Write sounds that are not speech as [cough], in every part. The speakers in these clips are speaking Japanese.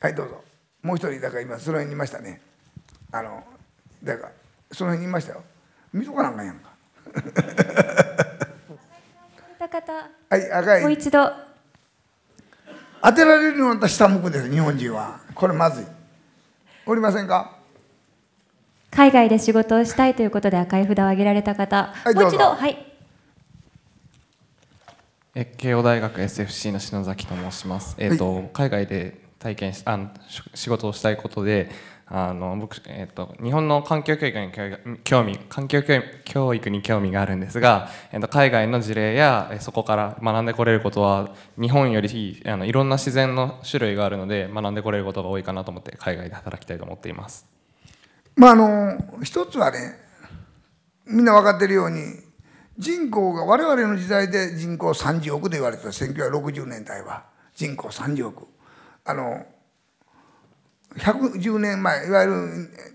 はいどうぞ。もう一人だから今その辺にいましたね。あのだからその辺にいましたよ。見とかなんかんやんか。た [laughs] 方はい赤い。もう一度。当てられるのは私下向くんです日本人は。これまずい。おりませんか？海外で仕事をしたいということで赤い札を上げられた方、もういどうぞ。一度はい。え慶応大学 SFC の篠崎と申します。えっ、と、海外で体験しあの仕事をしたいことで、あの僕えっ、と日本の環境教育に興味環境教育に興味があるんですが、えっ、と海外の事例やそこから学んでこれることは日本よりあのいろんな自然の種類があるので学んでこれることが多いかなと思って海外で働きたいと思っています。まああの一つはねみんな分かってるように人口が我々の時代で人口30億と言われてた1960年代は人口30億あの110年前いわゆる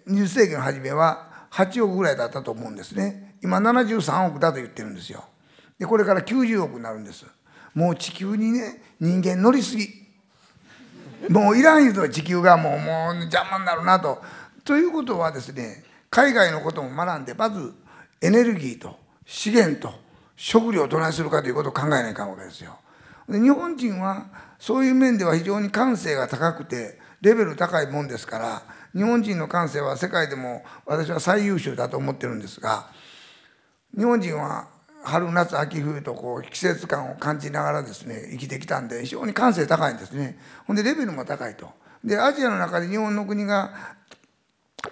20世紀の初めは8億ぐらいだったと思うんですね今73億だと言ってるんですよでこれから90億になるんですもう地球にね人間乗りすぎもういらん言うと地球がもうもう邪魔になるなと。ということはですね海外のことも学んでまずエネルギーと資源と食料をどないするかということを考えないかんわけですよ。日本人はそういう面では非常に感性が高くてレベル高いもんですから日本人の感性は世界でも私は最優秀だと思ってるんですが日本人は春夏秋冬とこう季節感を感じながらですね生きてきたんで非常に感性高いんですね。ほんでレベルも高いと。でアジアの中で日本の国が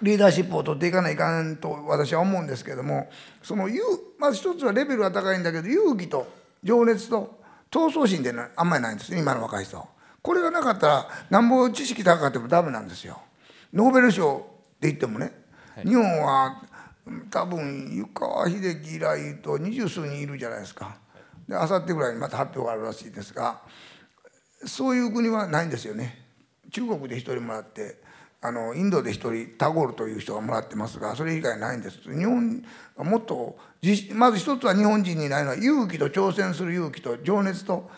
リーダーシップを取っていかないかんと私は思うんですけどもその勇まず一つはレベルは高いんだけど勇気と情熱と闘争心ってあんまりないんです今の若い人これがなかったらなんぼ知識高かってもダメなんですよ。ノーベル賞って言ってもね、日本は多分湯川秀樹以来と二十数人いるじゃないですか。であさってぐらいにまた発表があるらしいですがそういう国はないんですよね。中国で一人もらってあのインドで一人タゴールという人がもらってますがそれ以外ないんです日本はもっとまず一つは日本人にないのは勇気と挑戦する勇気と情熱と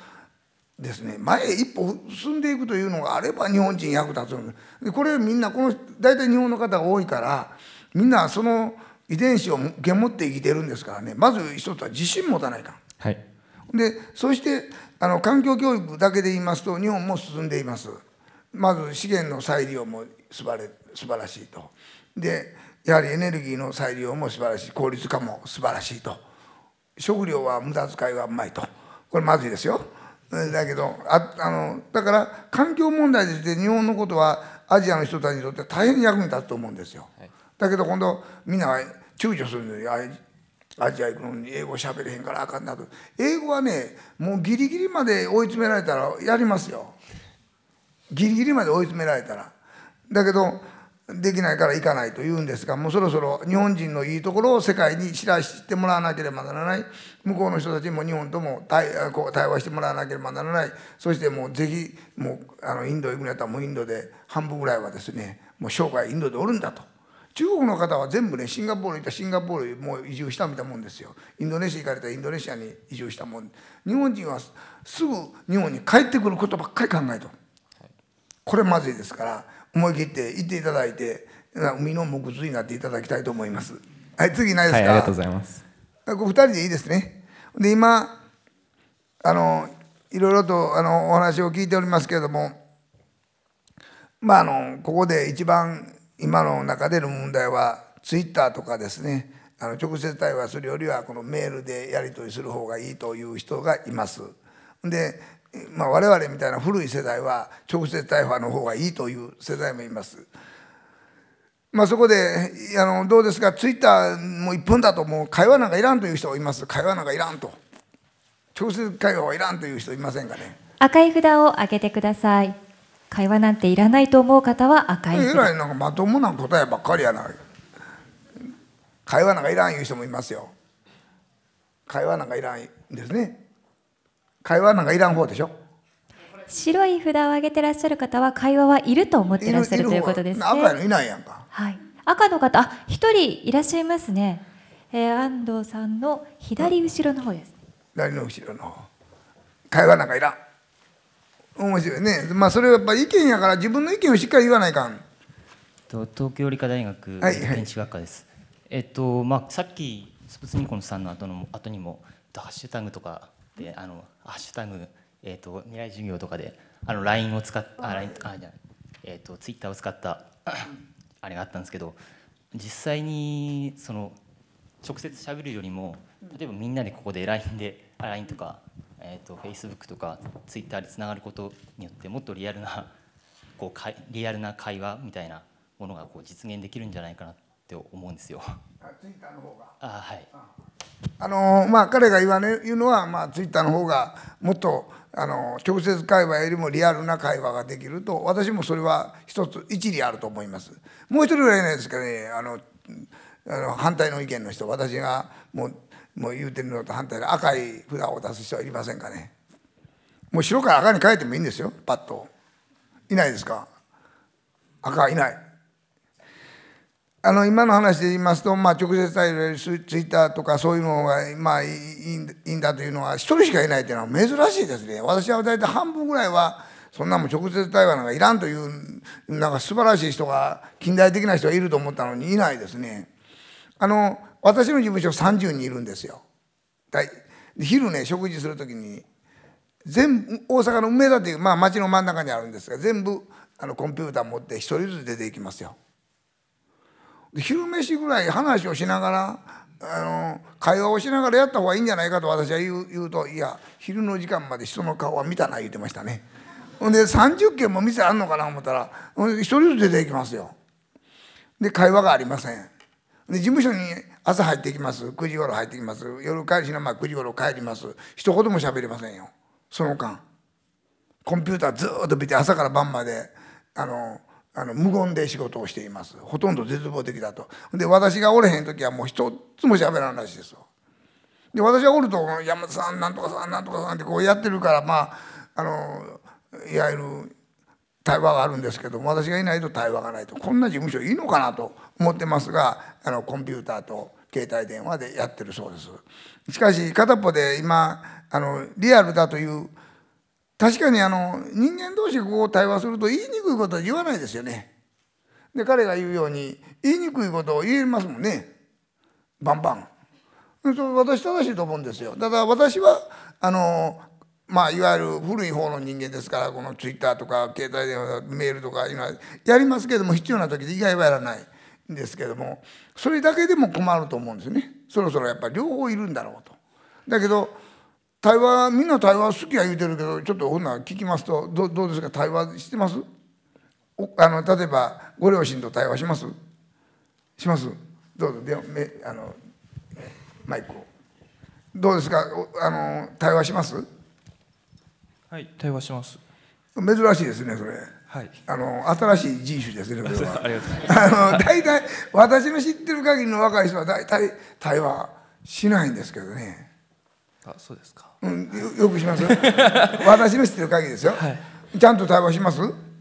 ですね前へ一歩進んでいくというのがあれば日本人役立つんでこれみんなこの大体日本の方が多いからみんなその遺伝子を受け持って生きてるんですからねまず一つは自信持たないかん。はい。でそしてあの環境教育だけで言いますと日本も進んでいます。まず資源の再利用も素晴れ素晴らしいと。でやはりエネルギーの再利用も素晴らしい効率化も素晴らしいと。食料は無駄遣いはうまいと。これまずいですよ。だけどああのだから環境問題として日本のことはアジアの人たちにとって大変役に立つと思うんですよ。だけど今度みんな躊躇するんでアジア行くのに英語喋れへんからあかんなと英語はねもうギリギリまで追い詰められたらやりますよギリギリまで追い詰められたら。だけどできないから行かないと言うんですがもうそろそろ日本人のいいところを世界に知らしてもらわなければならない。向こうの人たちにも日本とも対こう対話してもらわなければならない。そしてもうぜひもうあのインド行くんやったらもうインドで半分ぐらいはですねもう生涯インドでおるんだと。中国の方は全部ねシンガポール行ったらシンガポールもう移住したみたいなもんですよ。インドネシア行かれたらインドネシアに移住したもん。日本人はすぐ日本に帰ってくることばっかり考えとこれまずいですから思い切って行っていただいて海の木図になっていただきたいと思います。はい次ないですか、はい、ありがとうございます。こ二人でいいですね。で今あのいろいろとあのお話を聞いておりますけれどもまああのここで一番今の中での問題はツイッターとかですね。あの直接対話するよりはこのメールでやり取りする方がいいという人がいます。で、まあ、我々みたいな古い世代は直接対話の方がいいという世代もいます。まあ、そこであのどうですかツイッターも1分だともう会話なんかいらんという人がいます。会話なんかいらんと。直接会話はいらんという人いませんかね。赤い札を上げてください。会話なんていらないと思う方は赤いえらいなんかまともな答えばっかりやな会話なんかいらんいう人もいますよ。会話なんかいらんですね会話なんかいらん方でしょ？白い札を上げてらっしゃる方は会話はいると思ってらっしゃるということですね。赤いのいないやんか。はい。赤の方あ一人いらっしゃいますね、えー、安藤さんの左後ろの方です。左の後ろの方。会話なんかいらん。面白いね。まあそれはやっぱ意見やから自分の意見をしっかり言わないかん。と東京理科大学はいはい。建築学科です。えっとまあさっきスプツニコンさんの後の後にもえっとハッシュタグとかであのハッシュタグえっと未来授業とかであの LINE を使っあ LINE あじゃえっとツイッターを使ったあれがあったんですけど実際にその直接喋るよりも例えばみんなでここで LINE であ LINE とかえっと Facebook とか Twitter でつながることによってもっとリアルなこうかいリアルな会話みたいなものがこう実現できるんじゃないかなって思うんですよ。ツイッターの方があはい。あのまあ彼が言わね言うのは、まあ、ツイッターの方がもっとあの直接会話よりもリアルな会話ができると私もそれは一つ一理あると思います。もう一人ぐらいないですかね。あのあの反対の意見の人私がもうもう言うてるのと反対で赤い札を出す人はいりませんかね。もう白から赤に変えてもいいんですよ。パッと。いないですか。赤はいない。あの今の話で言いますと、まあ、直接対応ツイッターとかそういうのが、まあ、いいんだというのは一人しかいないというのは珍しいですね。私は大体半分ぐらいはそんなも直接対話なんかいらんというなんか素晴らしい人が近代的な人がいると思ったのにいないですね。あの私の事務所30人いるんですよ。昼ね食事する時に全部大阪の梅田という、まあ、町の真ん中にあるんですが全部あのコンピューター持って一人ずつ出ていきますよ。昼飯ぐらい話をしながらあの会話をしながらやった方がいいんじゃないかと私は言う言うといや昼の時間まで人の顔は見たな言ってましたね。ほんで30軒も店あんのかな思ったら一人ずつ出ていきますよ。で会話がありません。で事務所に朝入ってきます。9時頃入ってきます。夜帰りしなまあ9時頃帰ります。一言も喋りませんよ。その間。コンピューターずっと見て朝から晩まであのあの無言で仕事をしています。ほとんど絶望的だと。で私がおれへん時はもう一つも喋らんらしいですよ。で私がおると山田さんなんとかさんなんとかさんってこうやってるからまああのいわゆる対話があるんですけども私がいないと対話がないと。こんな事務所いいのかなと思ってますがあのコンピューターと携帯電話でやってるそうです。しかし片っぽで今あのリアルだという確かにあの人間同士がこう対話すると言いにくいことは言わないですよね。で彼が言うように言いにくいことを言えますもんねバンバン。そ私正しいと思うんですよ。ただ私はあのまあいわゆる古い方の人間ですからこのツイッターとか携帯電話メールとかいうのはやりますけども必要な時で以外はやらないんですけどもそれだけでも困ると思うんですね。そろそろやっぱり両方いるんだろうと。だけど対話みんな対話好きや言うてるけどちょっとほんなら聞きますとどどうですか？対話してます？おあの例えばご両親と対話します？します？どうぞ。でめあのマイクを。どうですか？おあの対話します？はい対話します。珍しいですねそれ。はい。あの新しい人種ですねこれは。[laughs] ありがとうございます。あの大体私の知ってる限りの若い人は大体対話しないんですけどねあそうですか。うん、よよくします。[laughs] 私の知ってる限りですよ、はい。ちゃんと対話します？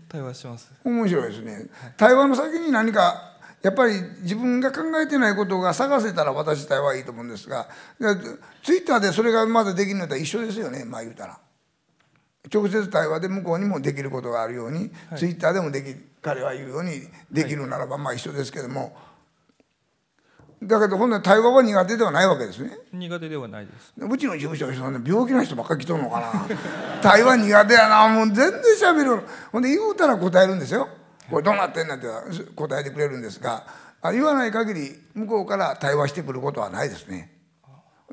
対話します。面白いですね、対話の先に何かやっぱり自分が考えてないことが探せたら私対話いいと思うんですがでツイッターでそれがまだできるのと一緒ですよね。まあ言うたら。直接対話で向こうにもできることがあるように、ツイッターでもでき彼は言うようにできるならばまあ一緒ですけども、だけどほんなら対話は苦手ではないわけですね。苦手ではないです。うちの事務所の人はね病気な人ばっかり来とんのかな。[laughs] 対話苦手やなもう全然しゃべる。ほんで言うたら答えるんですよ。これどうなってんなんて答えてくれるんですが。あ言わない限り向こうから対話してくることはないですね。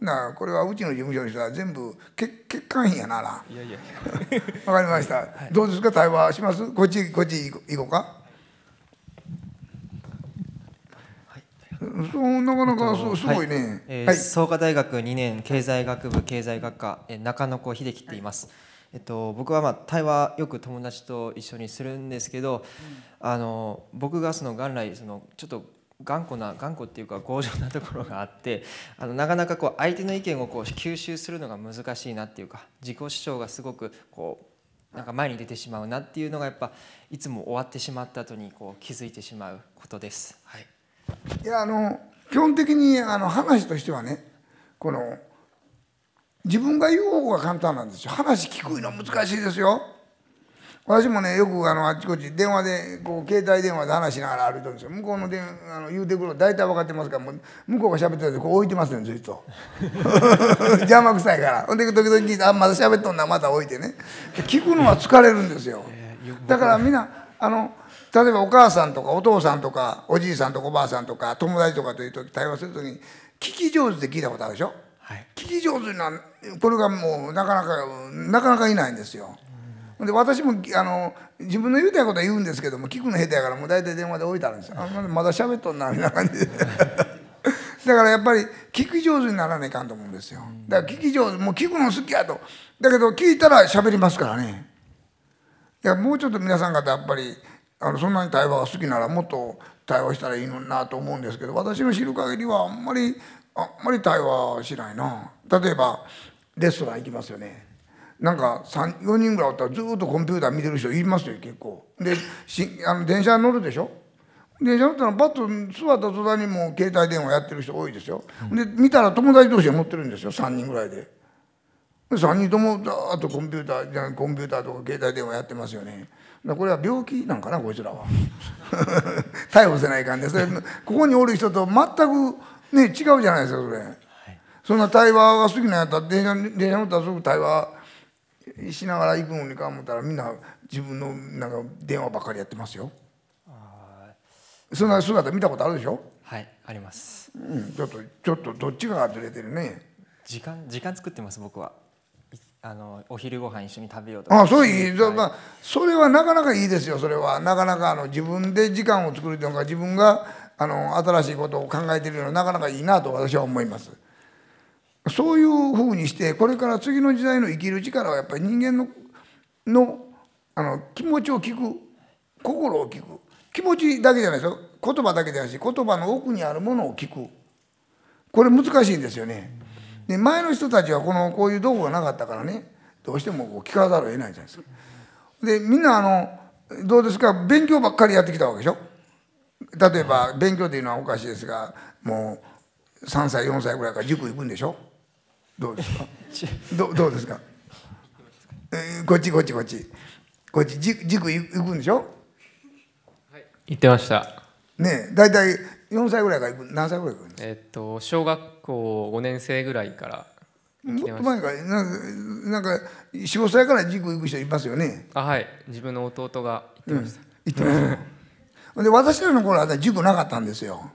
なこれはうちの事務所の人は全部欠欠陥品やな。ないやいやい [laughs] わかりました、どうですか？対話します？こっちこっち行こ行こうか？そうなかなかそうすごいね。えーはい。創価大学2年経済学部経済学科えー中野子秀樹って言います。えっと、僕はまあ対話よく友達と一緒にするんですけど、あの僕がその元来そのちょっと頑固な頑固っていうか強情なところがあってあのなかなかこう相手の意見をこう吸収するのが難しいなっていうか自己主張がすごくこうなんか前に出てしまうなっていうのがやっぱいつも終わってしまった後にこう気づいてしまうことです。はいいやあの基本的にあの話としてはねこの自分が言う方が簡単なんですよ。話聞くのは難しいですよ。私もねよくあのあっちこっち電話でこう携帯電話で話しながら歩いてるんですよ。向こうの電あの言うてくるの大体分かってますからもう向こうが喋ってるとこう置いてますねずっと。[laughs] 邪魔くさいから。ほんで時々聞いてあまだ喋っとんなまた置いてね。聞くのは疲れるんですよ。だからみんなあの例えばお母さんとかお父さんとかおじいさんとかおばあさんとか友達とかという時対話する時に聞き上手って聞いたことあるでしょ、はい、聞き上手なこれがもうなかなかなかなかいないんですよ。で私もあの自分の言うたいことは言うんですけども聞くの下手やからもう大体電話で置いてあるんですよ。あまだ喋っとんなみたいな感じで。[laughs] だからやっぱり聞き上手にならないかんと思うんですよ。だから聞き上手もう聞くの好きやと。だけど聞いたら喋りますからね。いやもうちょっと皆さん方やっぱりあのそんなに対話が好きならもっと対話したらいいのになと思うんですけど私の知る限りはあんまりあんまり対話しないな。例えばレストラン行きますよね。なんか4人ぐらいおったらずっとコンピューター見てる人いますよ結構。でしあの電車乗るでしょ？電車乗ったらパッと座った途端にもう携帯電話やってる人多いですよ、で見たら友達同士が乗ってるんですよ3人ぐらいで。3人ともだーっとコンピューターじゃコンピューターとか携帯電話やってますよね。これは病気なんかなこいつらは。[laughs] 逮捕せないかんでそれここにおる人と全くね違うじゃないですかそれ、はい、そんな対話が好きなんやったら電車電車乗ったらすぐ対話しながら行くのにか思ったらみんな自分のなんか電話ばっかりやってますよ。そんな姿見たことあるでしょ？はいあります、うん、ちょっとちょっとどっちがずれてるね。時間時間作ってます僕はあのお昼ご飯一緒に食べようとか。あそういい、はい、それはなかなかいいですよそれは。なかなかあの自分で時間を作るというか自分があの新しいことを考えてるのはなかなかいいなと私は思います。そういうふうにしてこれから次の時代の生きる力はやっぱり人間ののあの気持ちを聞く心を聞く。気持ちだけじゃないですよ。言葉だけじゃないし言葉の奥にあるものを聞く。これ難しいんですよねで前の人たちはこのこういう道具がなかったからねどうしてもこう聞かざるを得ないじゃないですか。でみんなあのどうですか勉強ばっかりやってきたわけでしょ。例えば勉強というのはおかしいですがもう3歳4歳ぐらいから塾行くんでしょ。どうですか。[laughs] どどうですか、えー、こっちこっちこっち。こっち塾塾行くんでしょ。はい。行ってました。ね大体4歳ぐらいから何歳ぐらいかえっと小学校5年生ぐらいからもっと前からなんか45歳から塾行く人いますよね。あはい。自分の弟が行ってました、うん、行ってました [laughs] で私らの頃は塾なかったんですよ。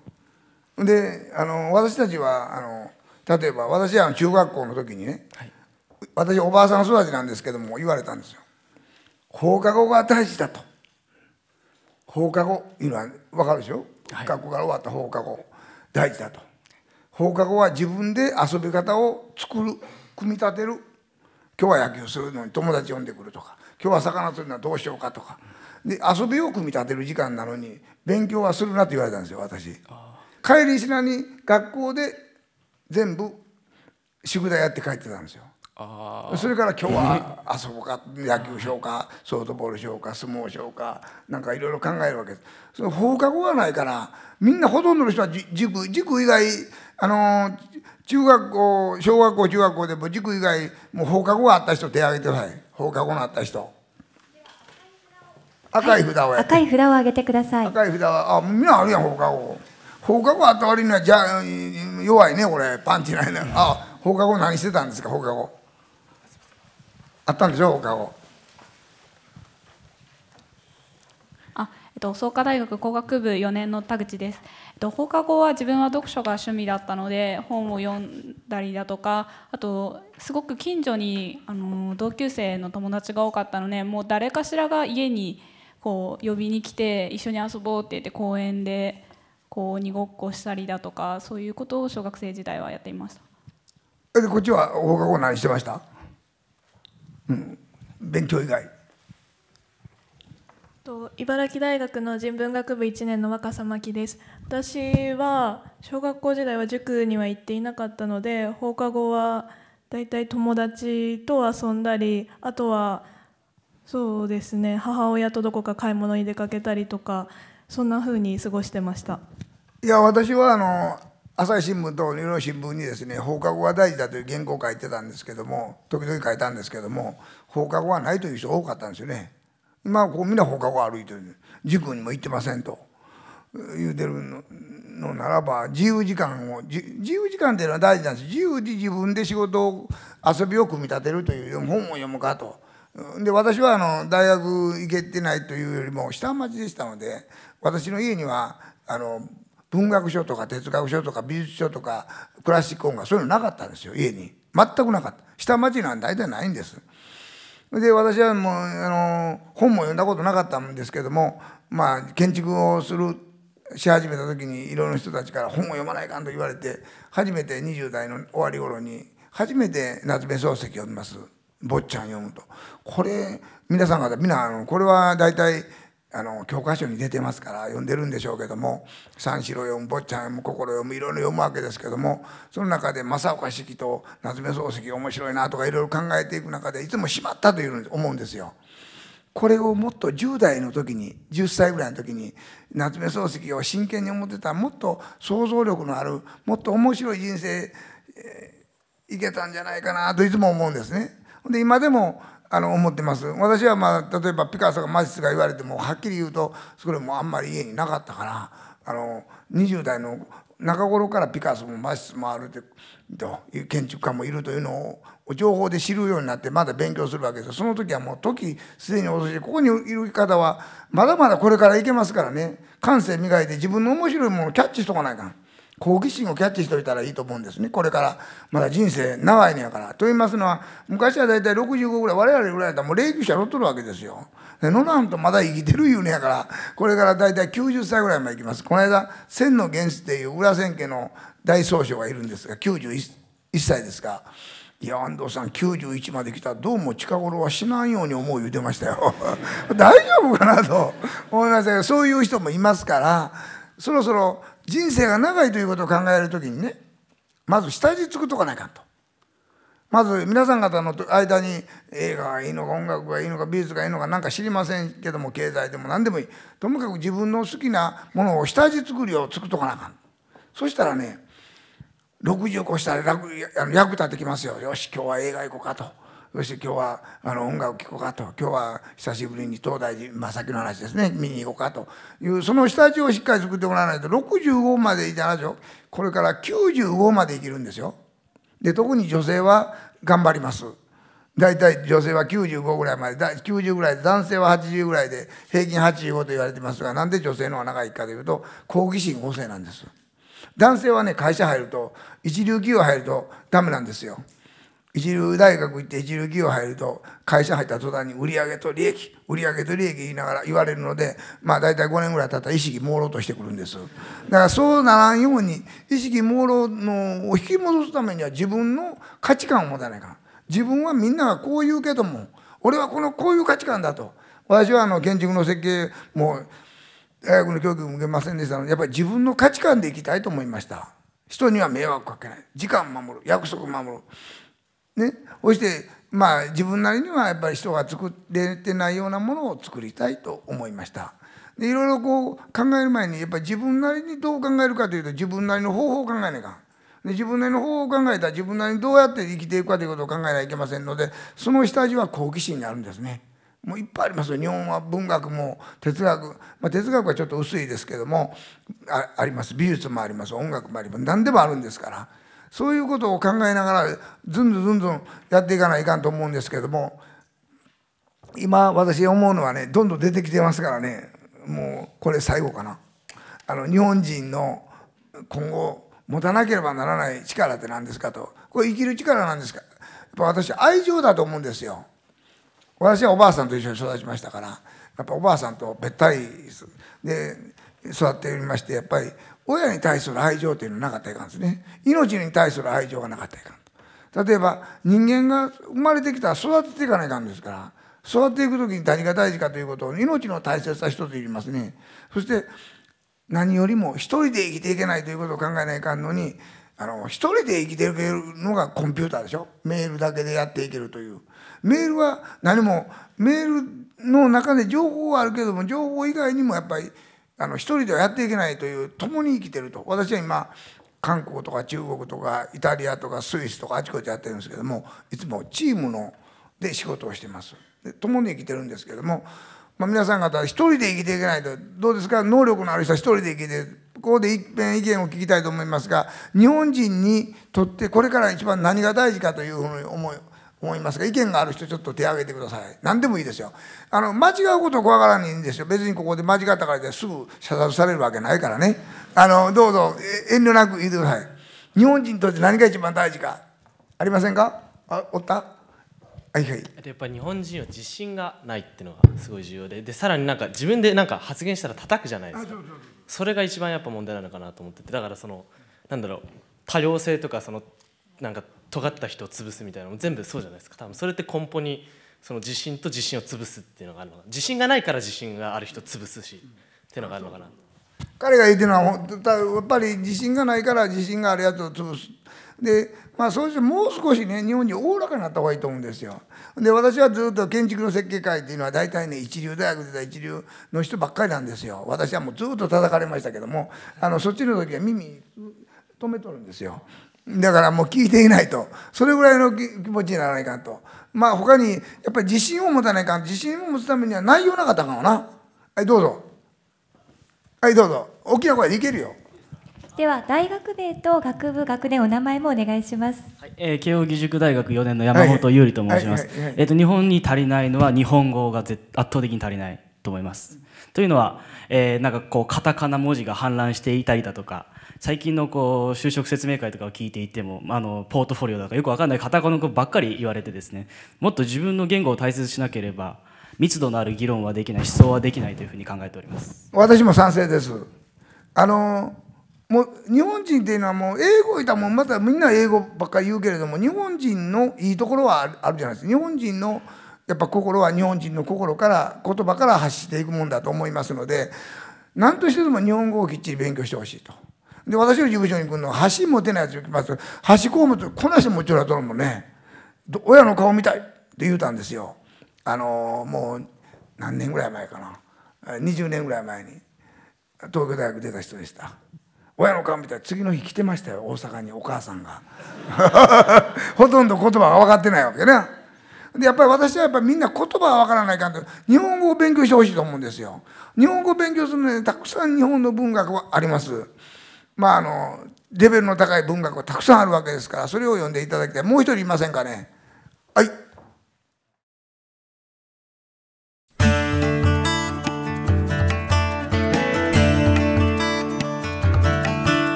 であの私たちはあの例えば私は中学校の時にね、はい、私おばあさん育ちなんですけども言われたんですよ。放課後が大事だと。放課後いうのは分かるでしょ、はい、学校から終わった放課後。大事だと。放課後は自分で遊び方を作る組み立てる。今日は野球するのに友達呼んでくるとか。今日は魚釣るのはどうしようかとか。で遊びを組み立てる時間なのに勉強はするなって言われたんですよ私。帰りしなに学校で全部宿題やって帰ってたんですよそれから今日は遊ぼうか野球しようかソフトボールしようか相撲しようかなんかいろいろ考えるわけです。その放課後がないからみんなほとんどの人は塾塾以外あの中学校小学校中学校でも塾以外もう放課後があった人手挙げてください。放課後のあった人。赤い札を、はい、赤い札を上げてください。赤い札はあみんなあるやん放課後。放課後あった割にはじゃ弱いねこれパンチないね。あ放課後何してたんですか放課後あったんでしょ放課後あ、えっと、創価大学工学部4年の田口です、えっと、放課後は自分は読書が趣味だったので本を読んだりだとかあとすごく近所にあの同級生の友達が多かったのでもう誰かしらが家にこう呼びに来て一緒に遊ぼうって言って公園でこう鬼ごっこしたりだとかそういうことを小学生時代はやっていました。でこっちは放課後何してました？うん。勉強以外。と茨城大学の人文学部1年の若狭真希です。私は小学校時代は塾には行っていなかったので放課後はだいたい友達と遊んだりあとはそうですね母親とどこか買い物に出かけたりとかそんなふうに過ごしてました。いや私はあの朝日新聞と日本新聞にですね放課後が大事だという原稿を書いてたんですけども時々書いたんですけども放課後はないという人多かったんですよね。今こうみんな放課後歩いてる。塾にも行ってませんと。言うてるのならば自由時間を自由時間っていうのは大事なんです。自由で自分で仕事を遊びを組み立てるという本を読むかと。で私はあの大学行けてないというよりも下町でしたので私の家にはあの文学書とか哲学書とか美術書とかクラシック音楽そういうのなかったんですよ家に。全くなかった。下町なん大体ないんです。で私はもうあの本も読んだことなかったんですけどもまあ建築をするし始めた時にいろいろな人たちから本を読まないかんと言われて初めて20代の終わり頃に初めて夏目漱石を読みます。坊ちゃん読むと。これ皆さん方みんなあのこれは大体あの教科書に出てますから読んでるんでしょうけども三四郎読む坊ちゃん読む心読むいろいろ読むわけですけどもその中で正岡子規と夏目漱石面白いなとかいろいろ考えていく中でいつもしまったという思うんですよ。これをもっと10代の時に10歳ぐらいの時に夏目漱石を真剣に思ってたらもっと想像力のあるもっと面白い人生、えー、いけたんじゃないかなといつも思うんですね。で今でもあの思ってます。私はまあ例えばピカソがマティスが言われてもはっきり言うとそれもあんまり家になかったからあの20代の中頃からピカソもマティスもあるという建築家もいるというのを情報で知るようになってまだ勉強するわけですその時はもう時すでに遅しここにいる方はまだまだこれからいけますからね。感性磨いて自分の面白いものをキャッチしとかないかん。好奇心をキャッチしといたらいいと思うんですね。これからまだ人生長いのやから。と言いますのは昔は大体65ぐらい我々ぐらいだったらもう霊柩車乗っとるわけですよ。で乗らんとまだ生きてる言うねやからこれから大体90歳ぐらいまで行きます。この間千の原始っていう裏千家の大宗匠がいるんですが91歳ですがいや安藤さん91まで来たらどうも近頃は死なんように思う言うてましたよ。[laughs] 大丈夫かなと思いましたけどそういう人もいますからそろそろ人生が長いということを考える時にねまず下地つくとかないかんと。まず皆さん方の間に映画がいいのか音楽がいいのか美術がいいのか何か知りませんけども経済でも何でもいいともかく自分の好きなものを下地作りをつくとかなあかんそしたらね60越したら楽役立ってきますよよし今日は映画行こうかと。そして今日はあの音楽聴こうかと今日は久しぶりに東大寺、まあ、先の話ですね見に行こうかというその下地をしっかり作ってもらわないと65までいたらこれから95まで生きるんですよ。で特に女性は頑張ります。大体女性は95ぐらいまで90ぐらいで男性は80ぐらいで平均85と言われてますがなんで女性の方が長いかというと好奇心旺盛なんです。男性はね会社入ると一流企業入るとダメなんですよ。一流大学行って一流企業入ると会社入った途端に売上と利益売上と利益言いながら言われるのでまあ大体5年ぐらい経ったら意識朦朧としてくるんです。だからそうならんように意識朦朧のを引き戻すためには自分の価値観を持たないか自分はみんながこう言うけども俺はこのこういう価値観だと。私はあの建築の設計も大学の教育も受けませんでしたのでやっぱり自分の価値観で生きたいと思いました。人には迷惑かけない。時間守る。約束守る。ね、そしてまあ自分なりにはやっぱり人が作れてないようなものを作りたいと思いました。でいろいろこう考える前にやっぱり自分なりにどう考えるかというと自分なりの方法を考えないか。で自分なりの方法を考えたら自分なりにどうやって生きていくかということを考えなきゃいけませんのでその下地は好奇心にあるんですね。もういっぱいありますよ日本は文学も哲学、まあ、哲学はちょっと薄いですけどもあります美術もあります音楽もあります何でもあるんですから。そういうことを考えながらずんずんずんずんやっていかないかんと思うんですけども今私思うのはねどんどん出てきてますからねもうこれ最後かな。あの日本人の今後持たなければならない力って何ですかとこれ生きる力なんですかやっぱ私愛情だと思うんですよ。私はおばあさんと一緒に育ちましたからやっぱおばあさんとべったりで育っておりましてやっぱり親に対する愛情というのはなかったらいかんですね。命に対する愛情がなかったらいかん。例えば人間が生まれてきたら育てていかないかんですから育っていく時に何が大事かということを命の大切さ一つ言いますね。そして何よりも一人で生きていけないということを考えないかんのにあの一人で生きていけるのがコンピューターでしょ。メールだけでやっていけるという。メールは何もメールの中で情報はあるけども情報以外にもやっぱりあの一人ではやっていけないという共に生きてると。私は今韓国とか中国とかイタリアとかスイスとかあちこちやってるんですけどもいつもチームので仕事をしてます。で共に生きてるんですけどもまあ、皆さん方は一人で生きていけないと。どうですか？能力のある人は一人で生きてここで一遍意見を聞きたいと思いますが日本人にとってこれから一番何が大事かというふうに思い思いますが意見がある人ちょっと手を挙げてください。何でもいいですよ。あの間違うこと怖がらないんですよ。別にここで間違ったからですぐ射殺されるわけないからね。あのどうぞ遠慮なく言ってください。日本人にとって何が一番大事かありませんか？あおった？はいはい。やっぱり日本人は自信がないっていうのがすごい重要で。でさらになんか自分でなんか発言したら叩くじゃないですか。それが一番やっぱ問題なのかなと思ってて。だからそのなんだろう多様性とかそのなんか尖った人を潰すみたいなのも全部そうじゃないですか。多分それって根本にその自信と自信を潰すっていうのがあるのか自信がないから自信がある人を潰すしっていうのがあるのかな。彼が言ってるのはやっぱり自信がないから自信があるやつを潰す。でまあそうしてもう少しね日本におおらかになった方がいいと思うんですよ。で私はずっと建築の設計会っていうのは大体ね一流大学出た一流の人ばっかりなんですよ。私はもうずっと叩かれましたけどもあのそっちの時は耳止めとるんですよ。だからもう聞いていないと。それぐらいの気持ちにならないかんと。まあ他にやっぱり自信を持たないかん自信を持つためには内容なかったかもな。はいどうぞ。はいどうぞ。大きな声でいけるよ。では大学名と学部学年お名前もお願いします。はい、えー、慶應義塾大学4年の山本優里と申します。えっ、と日本に足りないのは日本語が圧倒的に足りないと思います。というのは、えー、なんかこうカタカナ文字が氾濫していたりだとか、最近のこう就職説明会とかを聞いていても、あのポートフォリオとかよくわかんないカタカナ語ばっかり言われてですね、もっと自分の言語を大切にしなければ密度のある議論はできない、思想はできないというふうに考えております。私も賛成です。あのもう日本人っていうのはもう英語いたもんまたみんな英語ばっかり言うけれども日本人のいいところはあるじゃないですか日本人のやっぱ心は日本人の心から言葉から発していくもんだと思いますので何としてでも日本語をきっちり勉強してほしいと。で私の事務所に来るのは箸持てないやつが来ます。箸こう持ってこなし持ちよらとるもんね親の顔見たいって言うたんですよ。あのもう何年ぐらい前かな。20年ぐらい前に東京大学出た人でした。親の顔見たら次の日来てましたよ大阪にお母さんが。[laughs] ほとんど言葉が分かってないわけね。でやっぱり私はやっぱりみんな言葉はわからないかんと日本語を勉強してほしいと思うんですよ。日本語を勉強するのにたくさん日本の文学はあります。まああのレベルの高い文学はたくさんあるわけですからそれを読んでいただきたい。もう一人いませんかね？はい。